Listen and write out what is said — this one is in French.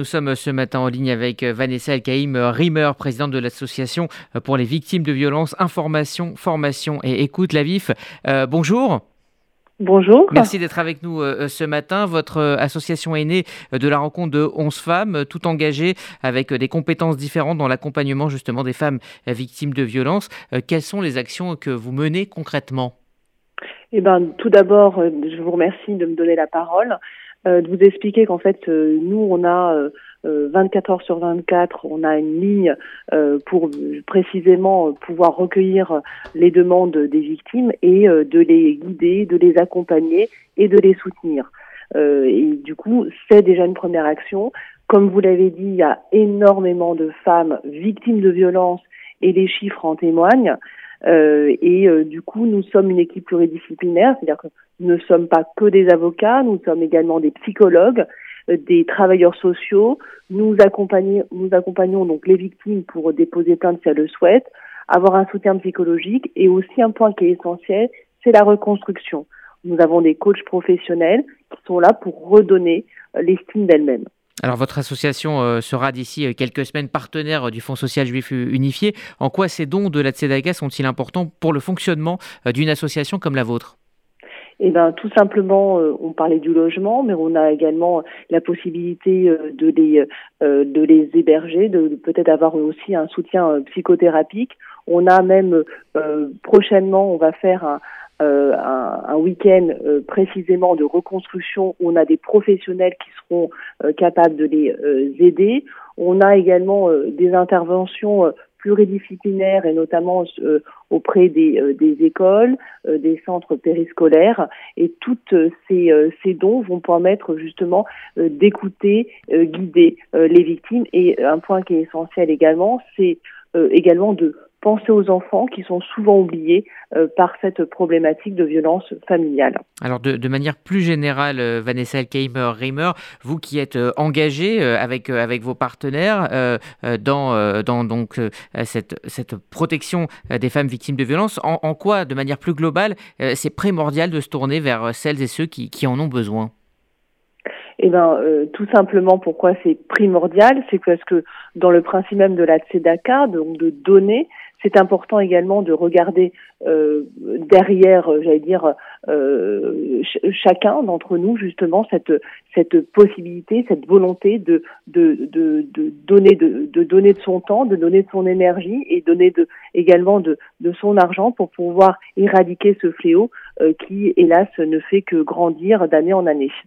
Nous sommes ce matin en ligne avec Vanessa Elkaïm Rimmer, présidente de l'association pour les victimes de violences, information, formation et écoute la VIF. Euh, bonjour. Bonjour. Merci d'être avec nous euh, ce matin. Votre euh, association est née de la rencontre de 11 femmes, tout engagées avec des compétences différentes dans l'accompagnement justement des femmes victimes de violences. quelles sont les actions que vous menez concrètement? Eh ben, tout d'abord, je vous remercie de me donner la parole. Euh, de vous expliquer qu'en fait, euh, nous, on a 24 euh, heures sur 24, on a une ligne pour précisément pouvoir recueillir les demandes des victimes et de les guider, de les accompagner et de les soutenir. et du coup, c'est déjà une première action. Comme vous l'avez dit, il y a énormément de femmes victimes de violences et les chiffres en témoignent. Euh, et euh, du coup, nous sommes une équipe pluridisciplinaire, c'est-à-dire que nous ne sommes pas que des avocats, nous sommes également des psychologues, euh, des travailleurs sociaux. Nous accompagnons, nous accompagnons donc les victimes pour déposer plainte si elles le souhaitent, avoir un soutien psychologique et aussi un point qui est essentiel, c'est la reconstruction. Nous avons des coachs professionnels qui sont là pour redonner l'estime d'elles-mêmes. Alors votre association euh, sera d'ici euh, quelques semaines partenaire euh, du Fonds social juif unifié. En quoi ces dons de la Tzedaka sont-ils importants pour le fonctionnement d'une association comme la vôtre? Eh ben, tout simplement, on parlait du logement, mais on a également la possibilité de les de les héberger, de peut-être avoir aussi un soutien psychothérapique. On a même prochainement, on va faire un, euh, un, un week-end euh, précisément de reconstruction où on a des professionnels qui seront euh, capables de les aider. On a également des interventions pluridisciplinaires et notamment auprès des, des écoles, des centres périscolaires et toutes ces, ces dons vont permettre justement d'écouter, guider les victimes et un point qui est essentiel également, c'est également de penser aux enfants qui sont souvent oubliés euh, par cette problématique de violence familiale. Alors de, manière plus générale, euh, Vanessa Elkheimer-Reimer, vous qui êtes euh, engagée avec, avec vos partenaires dans, cette, protection des femmes victimes de violence, en, quoi, de manière plus globale, c'est primordial de se tourner vers celles et ceux qui en ont besoin? Eh ben, tout simplement, pourquoi c'est primordial, c'est parce que dans le principe même de la tzedaka, donc de donner, c'est important également de regarder euh, derrière, euh, j'allais dire, euh, chacun d'entre nous justement cette cette possibilité, cette volonté de de, de, de donner de, de, donner de son temps, de donner de son énergie et donner de également de son argent pour pouvoir éradiquer ce fléau qui hélas ne fait que grandir d'année en année.